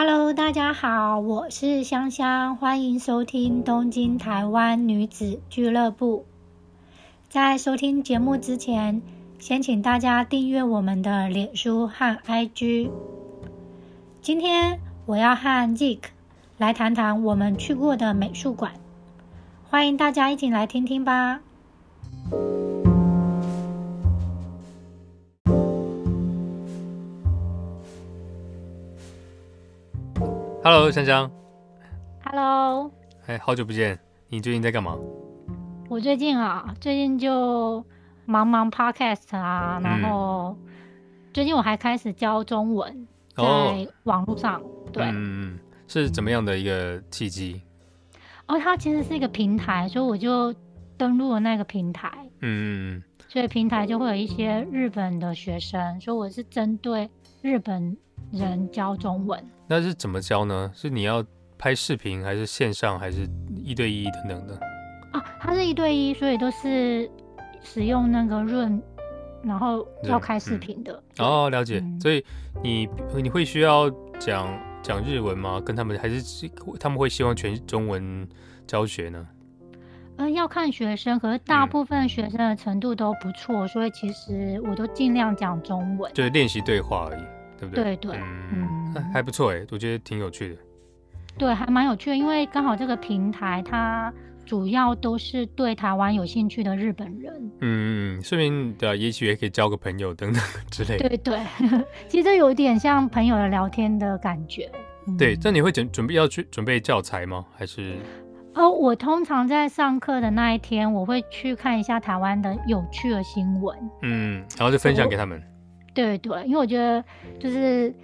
Hello，大家好，我是香香，欢迎收听东京台湾女子俱乐部。在收听节目之前，先请大家订阅我们的脸书和 IG。今天我要和 Zik 来谈谈我们去过的美术馆，欢迎大家一起来听听吧。Hello，香香，Hello，哎，好久不见，你最近在干嘛？我最近啊，最近就忙忙 Podcast 啊，然嗯后最近我还开始教中文，哦在网络上。对，嗯，是怎么样的一个契机？哦，它其实是一个平台，所以我就登录了那个平台，嗯，所以平台就会有一些日本的学生，所以我是针对日本人教中文。那是怎么教呢？是你要拍视频，还是线上，还是一对一等等的？啊，它是一对一，所以都是使用那个润，然后要开视嗯频的。对哦，了解。嗯所以你你会需要讲讲日文吗？跟他们还是他们会希望全中文教学呢？呃，要看学生，可是大嗯部分学生的程度都不错，所以其实我都尽量讲中文。就是练习对话而已，对不对？对对嗯，还不错哎，我觉得挺有趣的。对，还蛮有趣的，因为刚好这个平台它主要都是对台湾有兴趣的日本人。嗯嗯，顺便对啊，也许也可以交个朋友等等 之类的。对对，其实有点像朋友的聊天的感觉。嗯对，那你会准准备要去准备教材吗？还是哦，我通常在上课的那一天，我会去看一下台湾的有趣的新闻。嗯，然后就分享给他们？对对，因为我觉得就是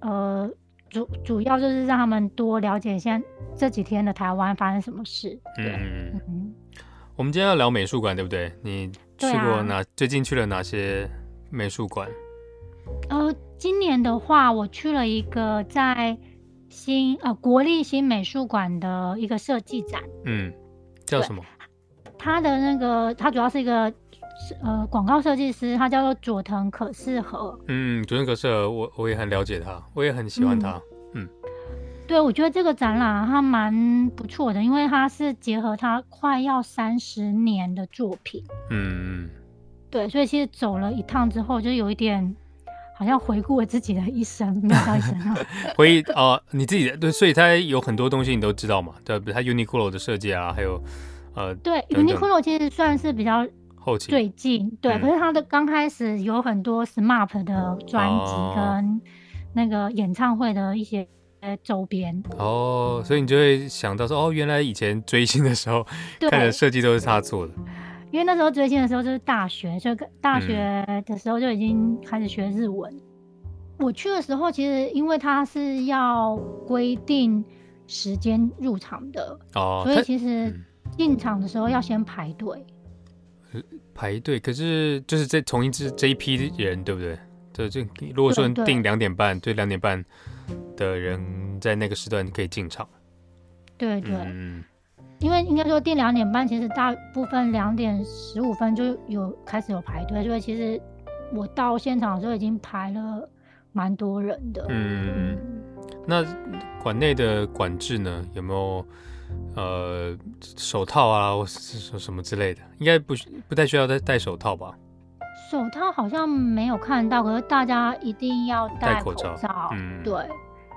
呃，主主要就是让他们多了解现在这几天的台湾发生什么事。对，嗯我们今天要聊美术馆，对不对？你去过哪？最近去了哪些美术馆？呃，今年的话，我去了一个在新呃国立新美术馆的一个设计展，嗯，叫什么？它的那个它主要是一个呃广告设计师，他叫做佐藤可士和。嗯，佐藤可士和，我我也很了解他，我也很喜欢他。嗯对，我觉得这个展览它蛮不错的，因为它是结合他快要三十年的作品。嗯嗯对，所以其实走了一趟之后，就有一点好像回顾了自己的一生，没有到一生啊。嗯，回忆哦、你自己的对，所以他有很多东西你都知道嘛？对，比如他 Uniqlo 的设计啊，还有呃对等等，Uniqlo 其实算是比较后期。最近，对，嗯。可是他的刚开始有很多 SMAP 的专辑哦。跟那个演唱会的一些呃周边，哦，所以你就会想到说，哦，原来以前追星的时候对，看的设计都是他做的。因为那时候追星的时候就是大学，就跟大嗯学的时候就已经开始学日文。我去的时候，其实因为他是要规定时间入场的，哦，所以其实嗯。进场的时候要先排队。排队，可是就是这同一支这一批人，对不对？对，就如果说定两点半，对两点半的人在那个时段可以进场。对对，嗯，因为应该说定两点半，其实大部分两点十五分就有开始有排队，所以其实我到现场的时候已经排了蛮多人的。嗯，那馆内的管制呢？有没有呃手套啊，或是什什么之类的？应该不需不太需要戴戴手套吧？手套好像没有看到，可是大家一定要戴戴口罩罩嗯对，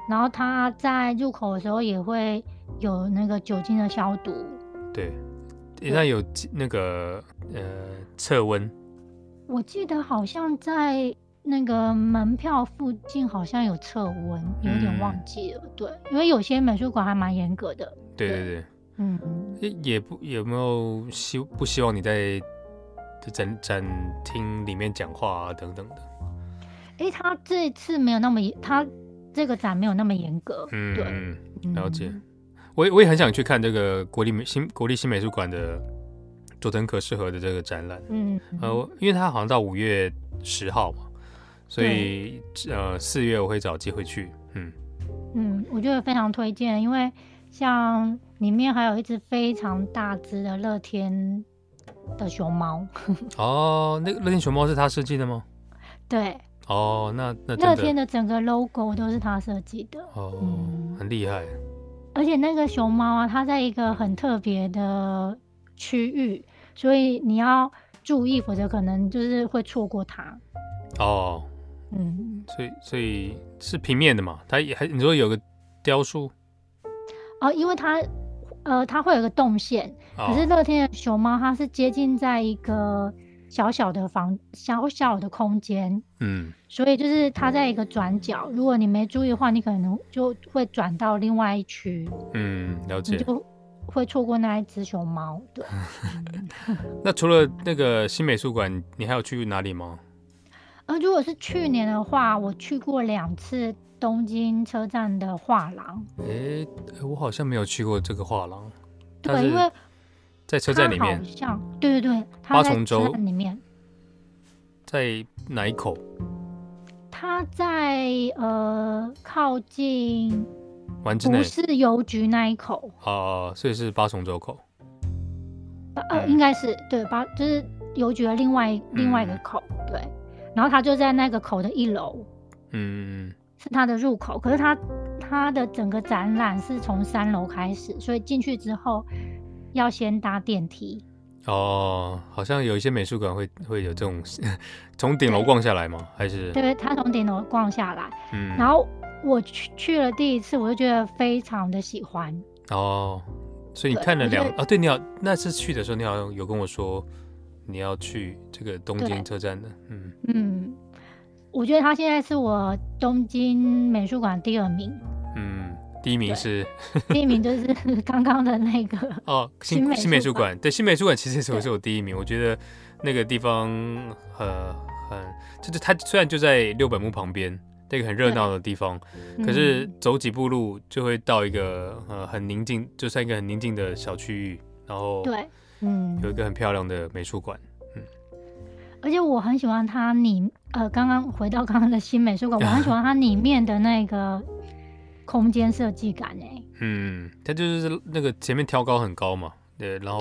然后他在入口的时候也会有那个酒精的消毒。对，那有那个呃测温。我记得好像在那个门票附近好像有测温，有点忘嗯记了。对，因为有些美术馆还蛮严格的。对对对对。嗯嗯，也也不有没有希不希望你在展展厅里面讲话啊等等的？诶，他这次没有那么严，他这个展没有那么严格。对，嗯嗯，了解嗯我也我也很想去看这个国立美新国立新美术馆的佐藤可士和的这个展览。嗯，呃，因为他好像到五月十号嘛，所以呃四月我会找机会去。嗯，嗯，我觉得非常推荐，因为像里面还有一只非常大只的乐天的熊猫。哦，那个乐天熊猫是他设计的吗？对，哦，那那乐天的整个 logo 都是他设计的，哦，嗯很厉害。而且那个熊猫啊，它在一个很特别的区域，所以你要注意，否则可能就是会错过它。哦，嗯，所以所以是平面的嘛？它也还你说有个雕塑，哦，因为它呃它会有个动线，哦、可是乐天的熊猫它是接近在一个小小的房小小的空间，嗯所以就是它在一个转角，如果你没注意的话，你可能就会转到另外一区，嗯，了你解。就会错过那一只熊猫。对，那除了那个新美术馆，你还有去哪里吗？呃，如果是去年的话，我去过两次东京车站的画廊。诶，我好像没有去过这个画廊。对，因为在车站里面好，像对对对，它在八重洲车站里面，在哪一口？它在呃靠近不是邮局那一口，哦，所以是八重洲口。呃应该是对八就是邮局的另外另外一个口，对，然后他就在那个口的一楼，嗯，是他的入口，可是他他的整个展览是从三楼开始，所以进去之后要先搭电梯。哦，好像有一些美术馆会会有这种 从顶楼逛下来吗？还是对，他从顶楼逛下来，嗯，然后我去去了第一次，我就觉得非常的喜欢。哦，所以你看了两啊，对，你好，那次去的时候，你好像有跟我说你要去这个东京车站的，嗯，嗯，我觉得他现在是我东京美术馆第二名，嗯，第一名是。第一名就是刚刚的那个，哦新新新美术术馆，对新美术馆其实是我是我第一名，我觉得那个地方很很就是它虽然就在六本木旁边。那个很热闹的地方，可是嗯。走几步路就会到一个呃很宁静，就算一个很宁静的小区域，然后对，嗯，有一个很漂亮的美术馆。嗯而且我很喜欢它里，呃，刚刚回到刚刚的新美术馆，我很喜欢它里面的那个空间设计感哎，嗯，它就是那个前面挑高很高嘛，对，然后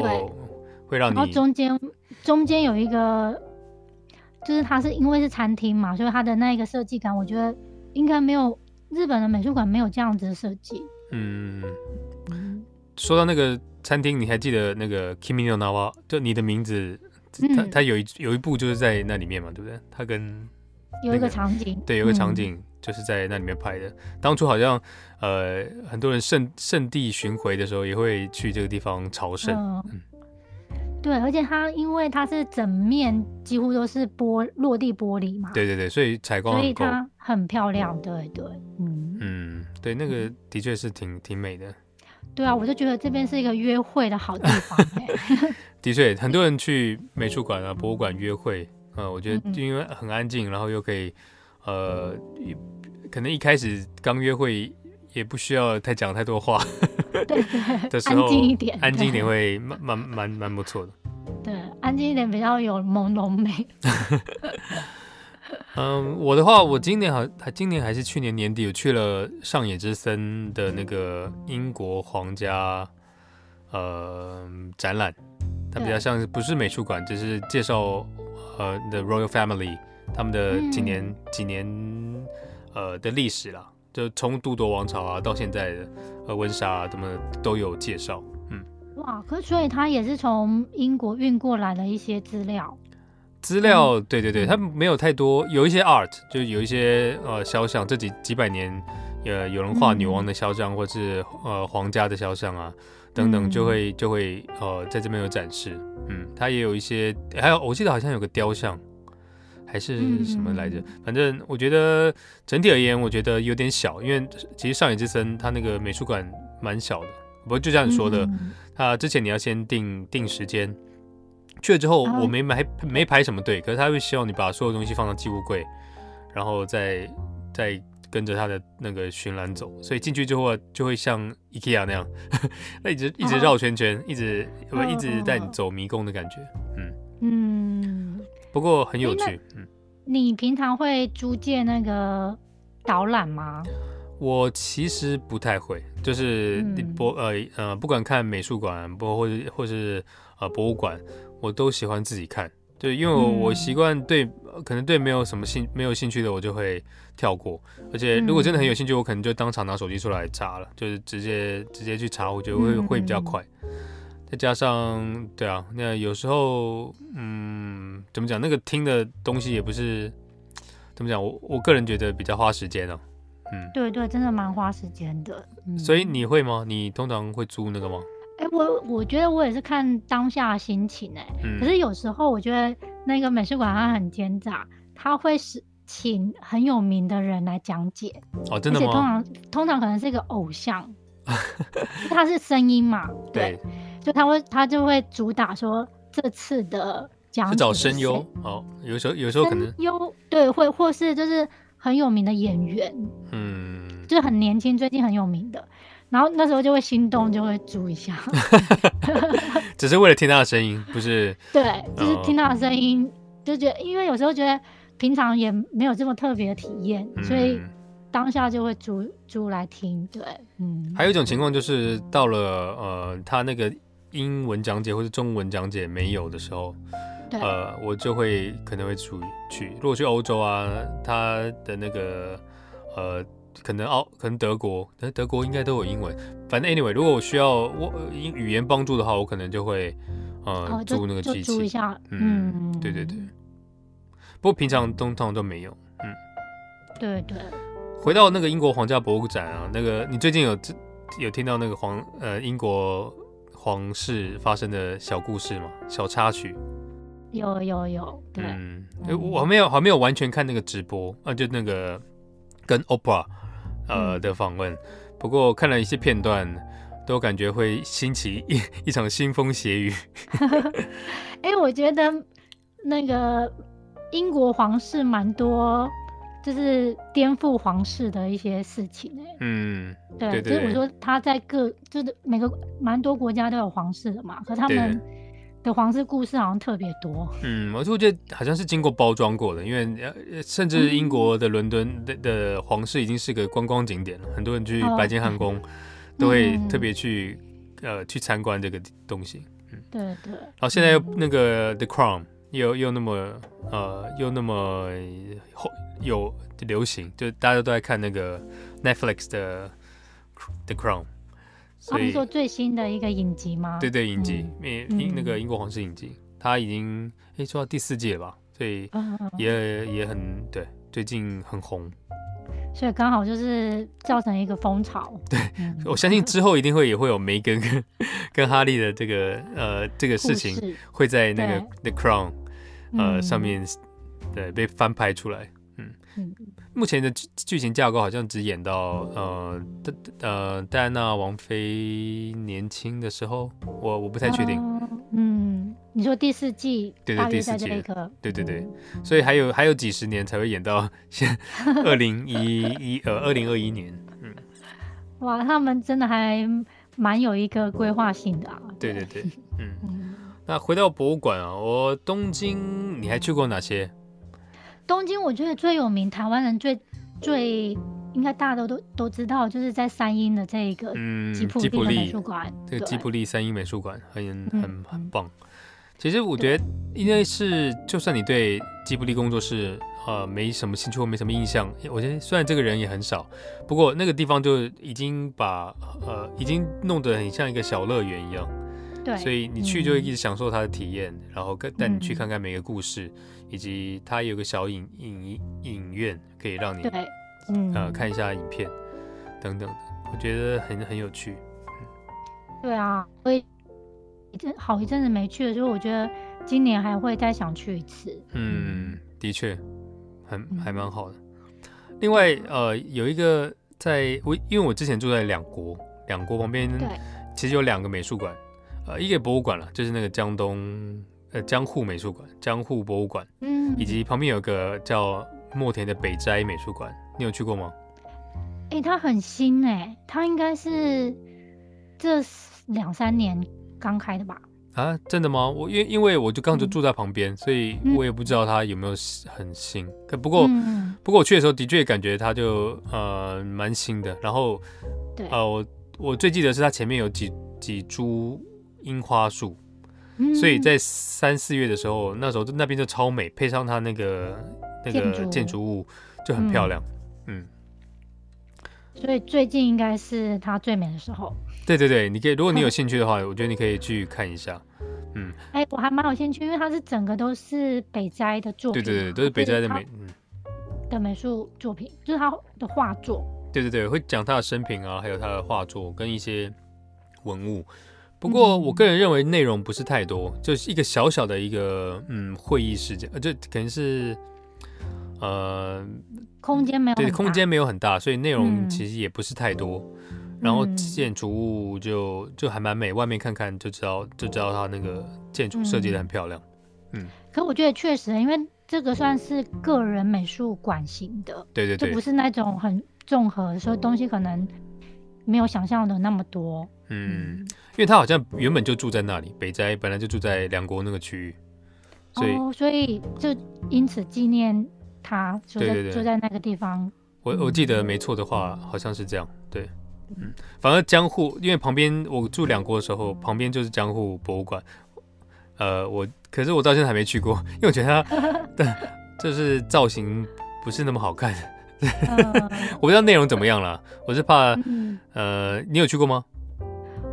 会让你然后中间中间有一个，就是它是因为是餐厅嘛，所以它的那个设计感，我觉得应该没有日本的美术馆没有这样子的设计。嗯，嗯，说到那个餐厅，你还记得那个 Kimi no Nawa，就你的名字，它嗯它有一有一部就是在那里面嘛，对不对？它跟有一个场景，对有个场嗯景就是在那里面拍的。当初好像呃很多人圣圣地巡回的时候，也会去这个地方朝圣。对，而且它因为它是整面几乎都是玻落地玻璃嘛，对对对，所以采光所以。它很漂亮。对对，嗯，嗯，对，那个的确是挺挺美的。对啊，我就觉得这边是一个约会的好地方、欸。的确，很多人去美术馆啊、博物馆约会，呃，我觉得因为很安静，然后又可以，呃，一可能一开始刚约会也不需要太讲太多话对对，的时候，安静一点，安静一点对会蛮蛮蛮蛮不错的。对，安静一点比较有朦胧美。嗯，我的话，我今年好还今年还是去年年底，有去了上野之森的那个英国皇家呃展览，它比较像是不是美术馆，就是介绍呃 The Royal Family 他们的几年、嗯几年呃的历史啦，就从都铎王朝啊到现在的呃温莎啊，他们都有介绍。嗯，哇，可是所以他也是从英国运过来的一些资料。资料，对对对，嗯。它没有太多，有一些 art，就有一些呃肖像，这几几百年，呃，有人画女王的肖像，或是呃皇家的肖像啊，等等，嗯。就会就会呃在这边有展示。嗯，它也有一些，还有我记得好像有个雕像，还是什么来着？嗯反正我觉得整体而言，我觉得有点小，因为其实上野之森它那个美术馆蛮小的，不过就像你说的，嗯。他之前你要先定定时间，去了之后啊。我没排没排什么队，可是他会希望你把所有东西放到寄物柜，然后再再跟着他的那个巡栏走，所以进去之后就会像 IKEA 那样，那 一直一直绕圈圈，一直不嗯一直带你嗯走迷宫的感觉，嗯，嗯，不过很有趣，嗯。你平常会租借那个导览吗？我其实不太会，就是嗯。博呃呃，不管看美术馆，不或者或是呃博物馆，我都喜欢自己看。对，因为我我嗯习惯对呃可能对没有什么兴没有兴趣的，我就会跳过。而且如果真的很有兴趣，我可能就当场拿手机出来查了，就是直接直接去查，我觉得会会比较快。再加上，对啊，那有时候，嗯，怎么讲？那个听的东西也不是怎么讲，我我个人觉得比较花时间哦。嗯，对对，真的蛮花时间的。所以你会吗？你通常会租那个吗？哎，我我觉得我也是看当下心情哎。嗯。可是有时候我觉得那个美术馆它很奸诈，他会是请很有名的人来讲解。哦，真的吗？而且通常通常可能是一个偶像，他是声音嘛？对。就他会，他就会主打说这次的讲是找声优哦，有时候有时候可能优对，会或是就是很有名的演员，嗯，就是很年轻，最近很有名的，然后那时候就会心动，就会租一下，只是为了听他的声音，不是？对，就是听他的声音，就觉得因为有时候觉得平常也没有这么特别的体验，所以当下就会租租来听。对，嗯。还有一种情况就是到了呃，他那个。英文讲解或者中文讲解没有的时候，呃，我就会可能会出去。如果去欧洲啊，他的那个呃，可能澳，可能德国，但德国应该都有英文。反正 anyway，如果我需要我英语言帮助的话，我可能就会呃租那个机器。租一下。嗯，对对对。不过平常通常都没有。嗯，对对。回到那个英国皇家博物展啊，那个你最近有有听到那个皇呃英国？皇室发生的小故事吗，小插曲，有有有，对，嗯，我还没有还没有完全看那个直播啊，就那个跟 Oprah 呃的访问，不过看了一些片段，都感觉会兴起一 一场腥风血雨。哎，我觉得那个英国皇室蛮多。就是颠覆皇室的一些事情哎，嗯，对，就是我说他在各就是每个蛮多国家都有皇室的嘛，可他们的皇室故事好像特别多。嗯，我就觉得好像是经过包装过的，因为甚至英国的伦敦的的皇室已经是个观光景点了，很多人去白金汉宫都会特别去呃去参观这个东西。嗯，对对。然后现在又那个 The Crown。又又那么呃，又那么后有流行，就大家都在看那个 Netflix 的 The Crown。他们说最新的一个影集吗？对对，影集，英那个英国皇室影集，他已经诶做到第四季了吧？所以也也很对，最近很红。所以刚好就是造成一个风潮。对，我相信之后一定会也会有梅根跟 跟哈利的这个呃这个事情会在那个 The Crown。呃，上面对被翻拍出来，目前的剧剧情架构好像只演到呃戴呃戴安娜王妃年轻的时候，我我不太确定，嗯，你说第四季，对对第四季，对对对，所以还有还有几十年才会演到 现二零一一呃二零二一年，嗯，哇，他们真的还蛮有一个规划性的啊，对对对，嗯。那回到博物馆啊，我东京，你还去过哪些？东京我觉得最有名，台湾人最最应该大家都都都知道，就是在三鹰的这个嗯吉普力美术馆，这个吉普力三鹰美术馆很很很棒。其实我觉得，应该是就算你对吉普力工作室呃没什么兴趣或没什么印象，我觉得虽然这个人也很少，不过那个地方就已经把呃已经弄得很像一个小乐园一样。对，所以你去就会一直享受它的体验，然后跟带你去看看每个故事，以及它有个小影影影院可以让你对，嗯呃看一下影片等等的，我觉得很很有趣。对啊，我一阵好一阵子没去了，所以我觉得今年还会再想去一次。嗯，的确，很还蛮好的。另外呃，有一个在我因为我之前住在两国，两国旁边对，其实有两个美术馆。呃，一个博物馆了，就是那个江东呃江户美术馆、江户博物馆，嗯，以及旁边有个叫墨田的北斋美术馆，你有去过吗？哎，它很新哎，它应该是这两三年刚开的吧？啊，真的吗？我因因为我就刚就住在旁边，所以我也不知道它有没有很新。可不过不过我去的时候的确感觉它就呃蛮新的。然后对，呃我我最记得是它前面有几几株。樱花树，嗯所以在三四月的时候，那时候那边就超美，配上它那个那个建筑物就很漂亮。嗯，所以最近应该是它最美的时候。对对对，你可以，如果你有兴趣的话，我觉得你可以去看一下。嗯，哎，我还蛮有兴趣，因为它是整个都是北斋的作品嘛，对对对，都是北斋的美。嗯，的美术作品，就是他的画作。对对对，会讲他的生平啊，还有他的画作跟一些文物。不过嗯我个人认为内容不是太多，就是一个小小的一个嗯会议时间，呃，就可能是呃空间没有对，很大空间没有很大，所以内容嗯其实也不是太多。然后嗯建筑物就就还蛮美，外面看看就知道就知道它那个建筑设计的很漂亮。嗯可我觉得确实，因为这个算是个人美术馆型的，对对对就不，是那种很综合，所以东西可能没有想象的那么多。嗯，因为他好像原本就住在那里，北斋本来就住在梁国那个区域，所以哦，所以就因此纪念他，就在对对对就在那个地方。我我记得没错的话，好像是这样。对，嗯，反正江户，因为旁边我住两国的时候，旁边就是江户博物馆。呃，我可是我到现在还没去过，因为我觉得它 的就是造型不是那么好看。嗯我不知道内容怎么样了，我是怕嗯，呃，你有去过吗？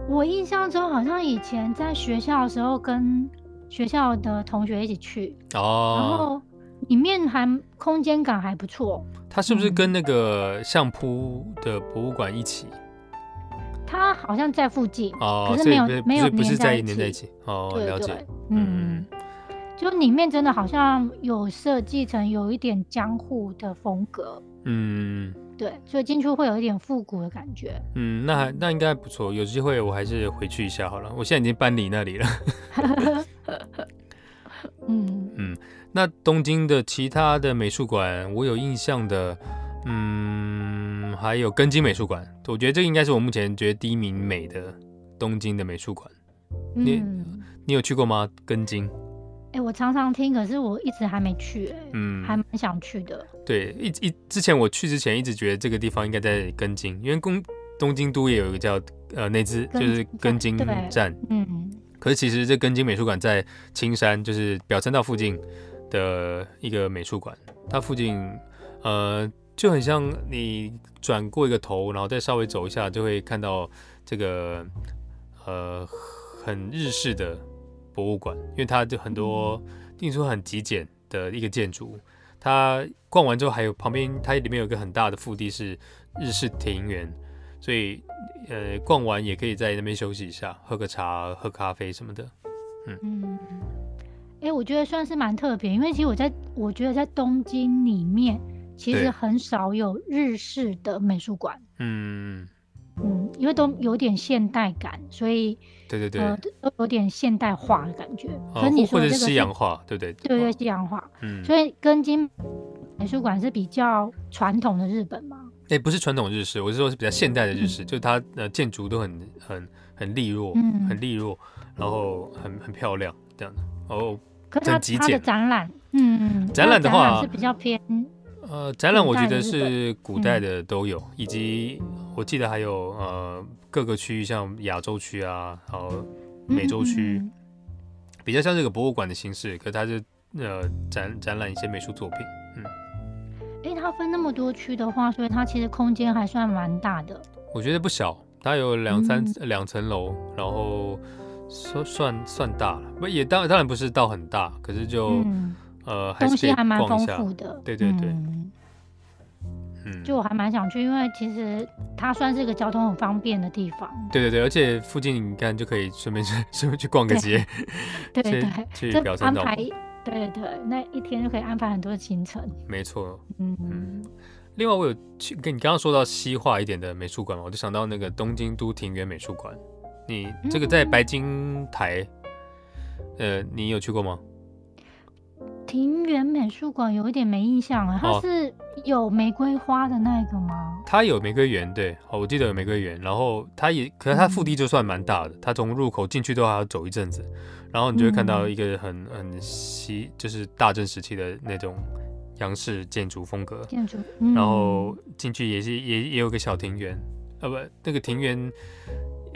我印象中好像以前在学校的时候跟学校的同学一起去哦，然哦，后里面还空间感还不错。它是不是跟那个相扑的博物馆一起？它好像在附近，哦，可是没有所以不是没有不是在一起在一起。哦，对了解。，嗯，就里面真的好像有设计成有一点江户的风格，嗯对，所以进去会有一点复古的感觉。嗯，那还那应该不错，有机会我还是回去一下好了。我现在已经搬离那里了。嗯 嗯那东京的其他的美术馆，我有印象的，嗯，还有根津美术馆，我觉得这应该是我目前觉得第一名美的东京的美术馆。你嗯，你有去过吗？根津？哎、我常常听，可是我一直还没去、哎、嗯，还蛮想去的。对，一一之前我去之前一直觉得这个地方应该在根津，因为东东京都也有一个叫呃那只就是根津对站，嗯可是其实这根津美术馆在青山，就是表参道附近的一个美术馆，它附近呃就很像你转过一个头，然后再稍微走一下，就会看到这个呃很日式的博物馆，因为它就很多听说很极简的一个建筑。它逛完之后，还有旁边它里面有一个很大的腹地是日式庭园，所以呃逛完也可以在那边休息一下，喝个茶、喝咖啡什么的。嗯，哎、我觉得算是蛮特别，因为其实我在我觉得在东京里面，其对实很少有日式的美术馆。嗯，嗯，因为都有点现代感，所以对对对，呃都有点现代化的感觉。可哦是你或或者是说的这个西洋化，对不对？对对，西洋化，嗯，所以根津美术馆是比较传统的日本嘛。哎、不是传统日式，我是说是比较现代的日式，就是它呃建筑都很很很利落，嗯很利落，然后很很漂亮这样的。哦，可是它它的展览，嗯嗯，展览的话是比较偏，呃，展览我觉得是古代的都有，以及我记得还有呃各个区域，像亚洲区啊，然后美洲区，嗯比较像这个博物馆的形式，可它是呃展展览一些美术作品。因为它分那么多区的话，所以它其实空间还算蛮大的。我觉得不小，它有两三嗯两层楼，然后算算算大了，不也当当然不是到很大，可是就、嗯，呃还是东西还蛮丰。富的。对对对嗯嗯，就我还蛮想去，因为其实它算是一个交通很方便的地方。对对对，而且附近你看就可以顺便去 顺便去逛个街，对 对对，去安排，对对，那一天就可以安排很多行程。没错。嗯，另外，我有去跟你刚刚说到西化一点的美术馆嘛，我就想到那个东京都庭园美术馆。你这个在嗯白金台，呃，你有去过吗？庭园美术馆有一点没印象啊，它哦是有玫瑰花的那个吗？它有玫瑰园，对，哦，我记得有玫瑰园。然后它也，可是它腹地就算蛮大的，它从入口进去都还要走一阵子，然后你就会看到一个很很西，就是大正时期的那种洋式建筑风格。建筑，嗯然后进去也是也也有个小庭园，呃不，那个庭园，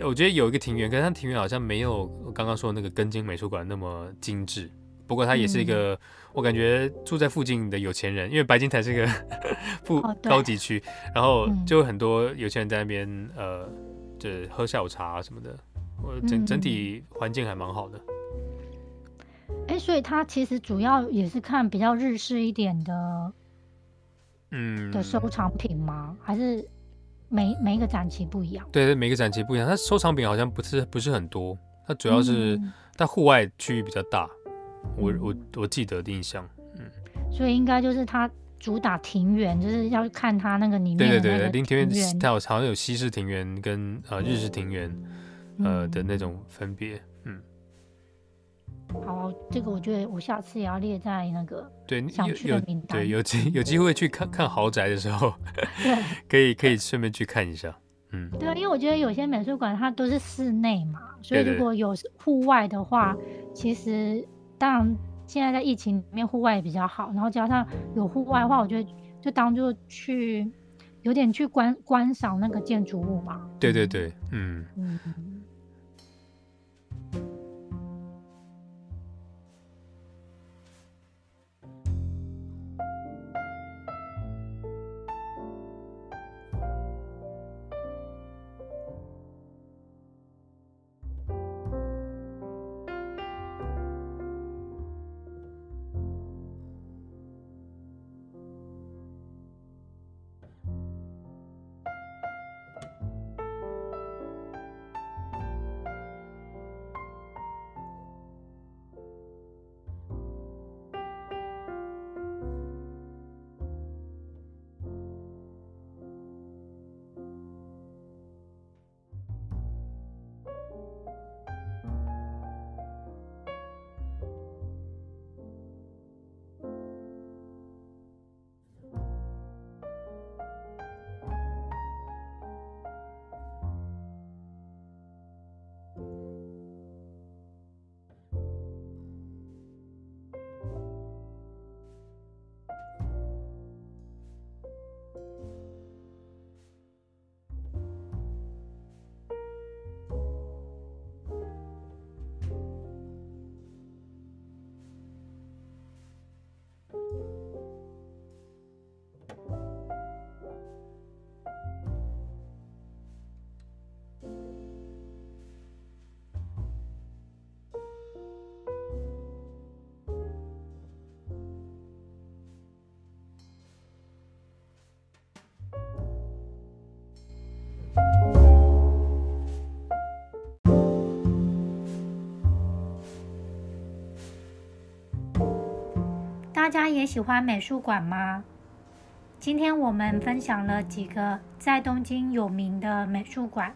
我觉得有一个庭园，可是它庭园好像没有我刚刚说的那个根津美术馆那么精致。不过他也是一个，我感觉住在附近的有钱人，因为白金台是一个 富高级区，然后嗯就很多有钱人在那边呃，就喝下午茶啊什么的。我整嗯整体环境还蛮好的。哎，所以它其实主要也是看比较日式一点的嗯，的收藏品吗？还是每每一个展期不一样？对对，每个展期不一样。它收藏品好像不是不是很多，它主要是嗯它户外区域比较大。我嗯。我我记得的印象，嗯。所以应该就是它主打庭园，就是要看它那个里面对对对对，的那个林庭园园它有好像有西式庭园跟呃日式庭园呃嗯。的那种分别。嗯，好，这个我觉得我下次也要列在那个对，想去的名单。对有机有机会去看看豪宅的时候，对可以可以顺便去看一下。嗯，对，因为我觉得有些美术馆它都是室内嘛，所以如果有户外的话，其实当然现在在疫情里面户外也比较好，然后加上有户外的话，我觉得就当做去有点去观观赏那个建筑物嘛。对对对，嗯。嗯，大家也喜欢美术馆吗？今天我们分享了几个在东京有名的美术馆，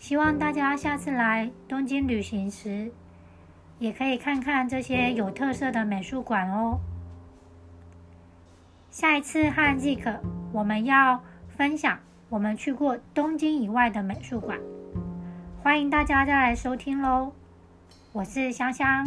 希望大家下次来东京旅行时，也可以看看这些有特色的美术馆哦。下一次和 Zik 我们要分享我们去过东京以外的美术馆，欢迎大家再来收听喽。我是香香。